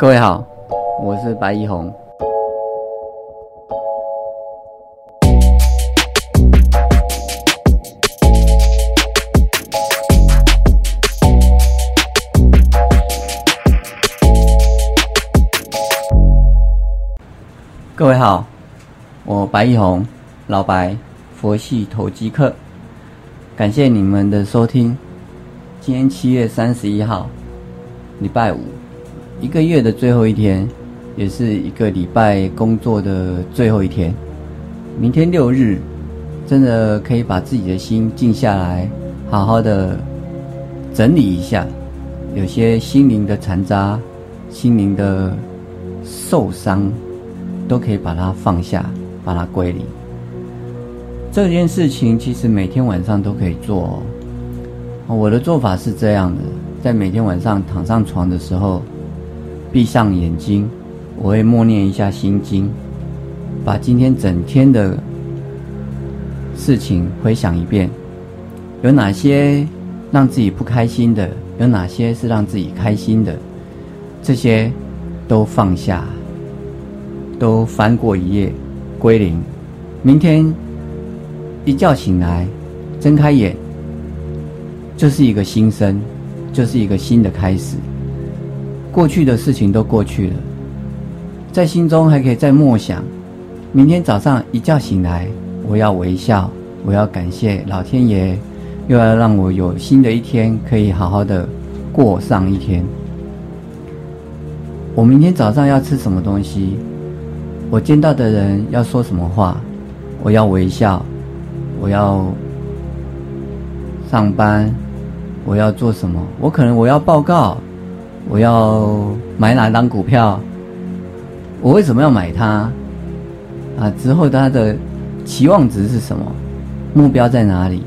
各位好，我是白一红。各位好，我白一红，老白，佛系投机客，感谢你们的收听。今天七月三十一号，礼拜五，一个月的最后一天，也是一个礼拜工作的最后一天。明天六日，真的可以把自己的心静下来，好好的整理一下，有些心灵的残渣，心灵的受伤。都可以把它放下，把它归零。这件事情其实每天晚上都可以做。我的做法是这样的：在每天晚上躺上床的时候，闭上眼睛，我会默念一下心经，把今天整天的事情回想一遍，有哪些让自己不开心的，有哪些是让自己开心的，这些都放下。都翻过一页，归零。明天一觉醒来，睁开眼，就是一个新生，就是一个新的开始。过去的事情都过去了，在心中还可以再默想：明天早上一觉醒来，我要微笑，我要感谢老天爷，又要让我有新的一天，可以好好的过上一天。我明天早上要吃什么东西？我见到的人要说什么话，我要微笑，我要上班，我要做什么？我可能我要报告，我要买哪张股票？我为什么要买它？啊，之后它的期望值是什么？目标在哪里？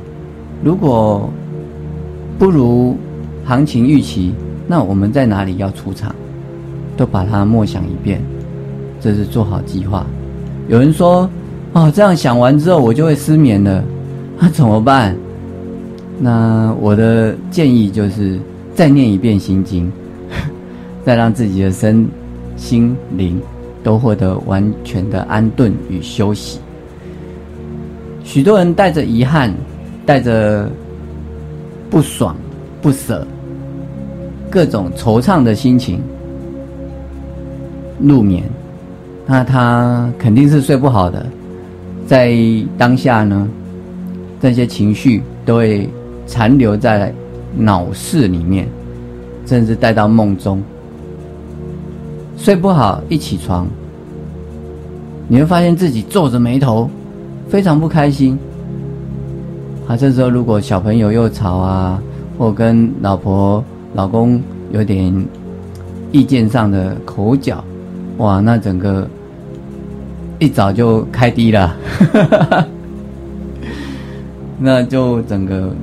如果不如行情预期，那我们在哪里要出场？都把它默想一遍。这是做好计划。有人说：“哦，这样想完之后我就会失眠了，那怎么办？”那我的建议就是再念一遍心经，再让自己的身心灵都获得完全的安顿与休息。许多人带着遗憾，带着不爽、不舍、各种惆怅的心情入眠。那他肯定是睡不好的，在当下呢，这些情绪都会残留在脑室里面，甚至带到梦中。睡不好，一起床，你会发现自己皱着眉头，非常不开心。啊，这时候如果小朋友又吵啊，或跟老婆、老公有点意见上的口角。哇，那整个一早就开低了，那就整个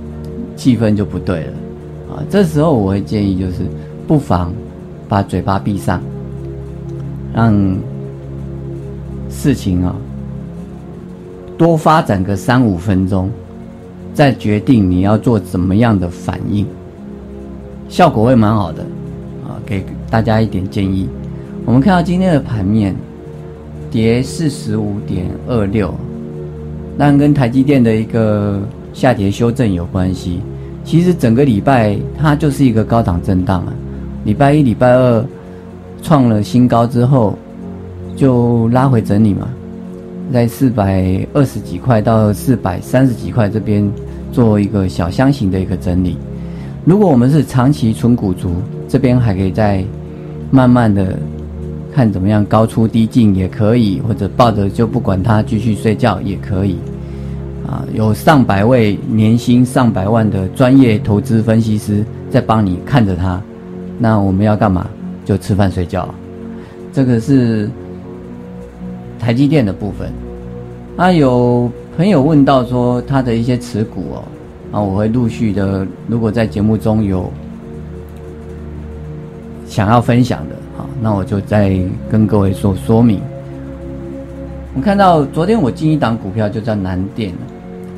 气氛就不对了啊！这时候我会建议，就是不妨把嘴巴闭上，让事情啊多发展个三五分钟，再决定你要做怎么样的反应，效果会蛮好的啊！给大家一点建议。我们看到今天的盘面，跌四十五点二六，但跟台积电的一个下跌修正有关系。其实整个礼拜它就是一个高档震荡啊。礼拜一、礼拜二创了新高之后，就拉回整理嘛，在四百二十几块到四百三十几块这边做一个小箱型的一个整理。如果我们是长期存股族，这边还可以再慢慢的。看怎么样，高出低进也可以，或者抱着就不管它，继续睡觉也可以。啊，有上百位年薪上百万的专业投资分析师在帮你看着它，那我们要干嘛？就吃饭睡觉。这个是台积电的部分。啊，有朋友问到说他的一些持股哦，啊，我会陆续的，如果在节目中有想要分享的。啊那我就再跟各位说说明。我看到昨天我进一档股票就叫南电，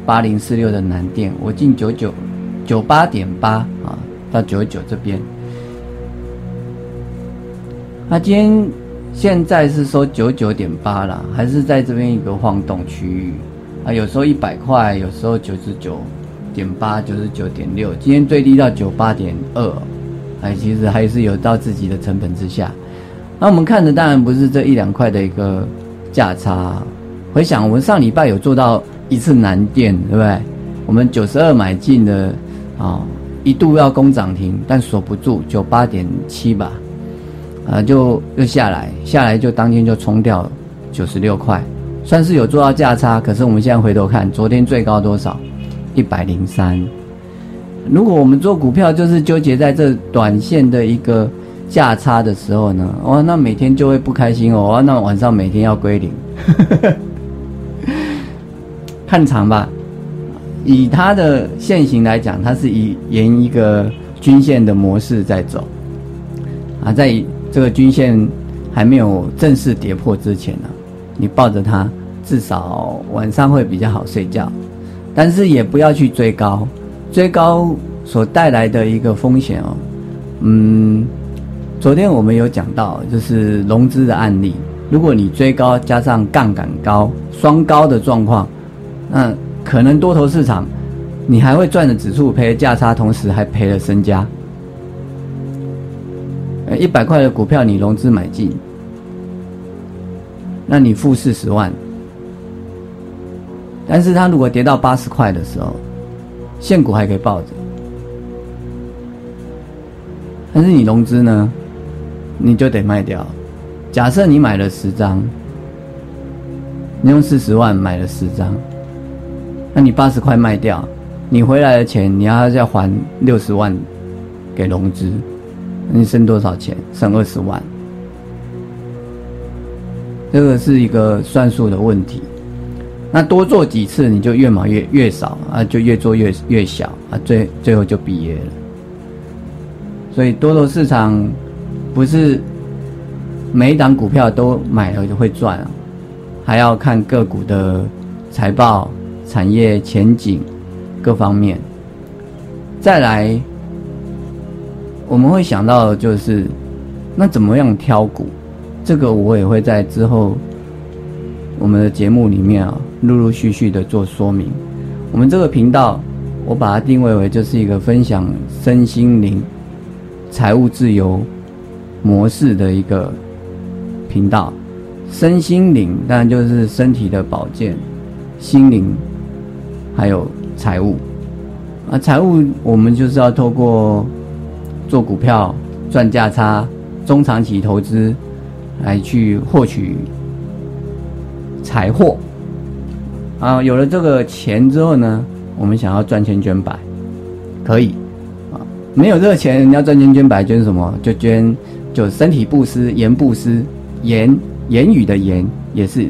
八零四六的南电，我进九九九八点八啊，到九九这边。那今天现在是收九九点八了，还是在这边一个晃动区域啊？有时候一百块，有时候九十九点八、九十九点六，今天最低到九八点二，哎，其实还是有到自己的成本之下。那我们看的当然不是这一两块的一个价差。回想我们上礼拜有做到一次难电，对不对？我们九十二买进的啊，一度要攻涨停，但锁不住，九八点七吧，啊，就又下来，下来就当天就冲掉九十六块，算是有做到价差。可是我们现在回头看，昨天最高多少？一百零三。如果我们做股票就是纠结在这短线的一个价差的时候呢，哇，那每天就会不开心哦，那晚上每天要归零。看长吧，以它的线型来讲，它是以沿一个均线的模式在走，啊，在这个均线还没有正式跌破之前呢，你抱着它，至少晚上会比较好睡觉，但是也不要去追高，追高所带来的一个风险哦，嗯，昨天我们有讲到，就是融资的案例。如果你追高加上杠杆高双高的状况，那可能多头市场你还会赚了指数赔了价差，同时还赔了身家。呃，一百块的股票你融资买进，那你付四十万。但是它如果跌到八十块的时候，现股还可以抱着，但是你融资呢，你就得卖掉。假设你买了十张，你用四十万买了十张，那你八十块卖掉，你回来的钱你要要还六十万给融资，你剩多少钱？剩二十万。这个是一个算数的问题。那多做几次，你就越买越越少啊，就越做越越小啊，最最后就毕业了。所以多头市场不是。每一档股票都买了就会赚啊，还要看个股的财报、产业前景各方面。再来，我们会想到的就是，那怎么样挑股？这个我也会在之后我们的节目里面啊，陆陆续续的做说明。我们这个频道，我把它定位为就是一个分享身心灵、财务自由模式的一个。频道，身心灵当然就是身体的保健，心灵还有财务啊，财务我们就是要透过做股票赚价差，中长期投资来去获取财货啊。有了这个钱之后呢，我们想要赚钱捐百，可以啊。没有这个钱，你要赚钱捐百，捐什么？就捐就身体布施，言布施。言言语的言也是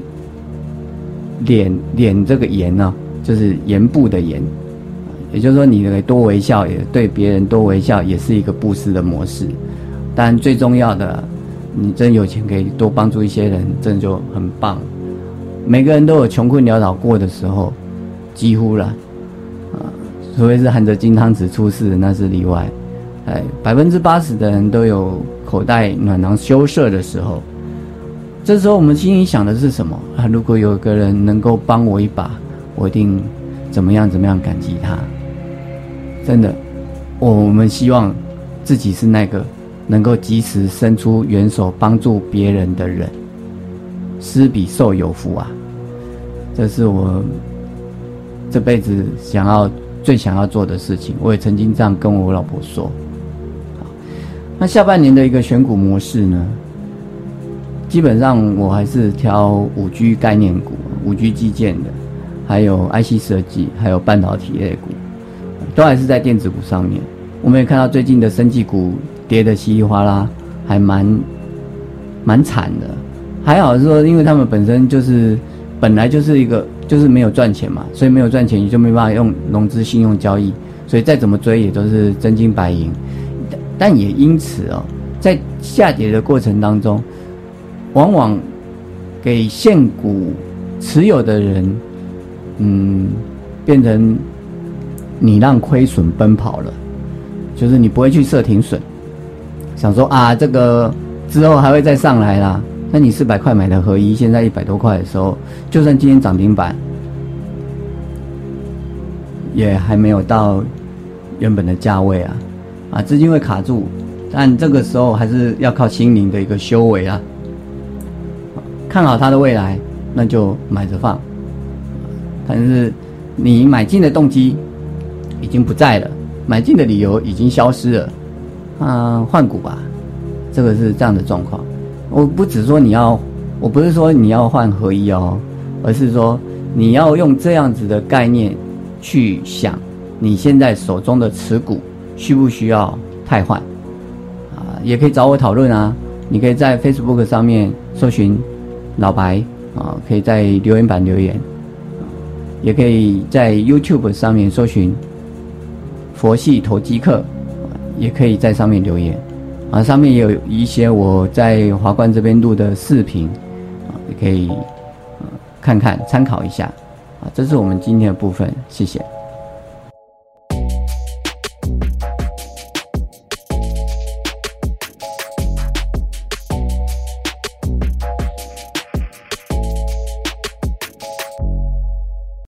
脸脸这个言呢，就是言部的言，也就是说，你的多微笑，也对别人多微笑，也是一个布施的模式。但最重要的，你真有钱可以多帮助一些人，真就很棒。每个人都有穷困潦倒过的时候，几乎了啊，除非是含着金汤匙出世，那是例外。哎，百分之八十的人都有口袋暖囊羞涩的时候。这时候我们心里想的是什么啊？如果有个人能够帮我一把，我一定怎么样怎么样感激他。真的，我们希望自己是那个能够及时伸出援手帮助别人的人。施比受有福啊！这是我这辈子想要最想要做的事情。我也曾经这样跟我老婆说。那下半年的一个选股模式呢？基本上我还是挑五 G 概念股、五 G 基建的，还有 IC 设计，还有半导体类股，都还是在电子股上面。我们也看到最近的生技股跌得稀里哗啦，还蛮蛮惨的。还好是说，因为他们本身就是本来就是一个就是没有赚钱嘛，所以没有赚钱你就没办法用融资信用交易，所以再怎么追也都是真金白银。但也因此哦，在下跌的过程当中。往往给现股持有的人，嗯，变成你让亏损奔跑了，就是你不会去设停损，想说啊，这个之后还会再上来啦。那你四百块买的合一，现在一百多块的时候，就算今天涨停板，也还没有到原本的价位啊，啊，资金会卡住，但这个时候还是要靠心灵的一个修为啊。看好它的未来，那就买着放。但是你买进的动机已经不在了，买进的理由已经消失了，啊，换股吧，这个是这样的状况。我不只说你要，我不是说你要换合一哦，而是说你要用这样子的概念去想，你现在手中的持股需不需要汰换？啊，也可以找我讨论啊。你可以在 Facebook 上面搜寻老白啊，可以在留言板留言，也可以在 YouTube 上面搜寻佛系投机客，也可以在上面留言。啊，上面也有一些我在华冠这边录的视频，啊，也可以看看参考一下，啊，这是我们今天的部分，谢谢。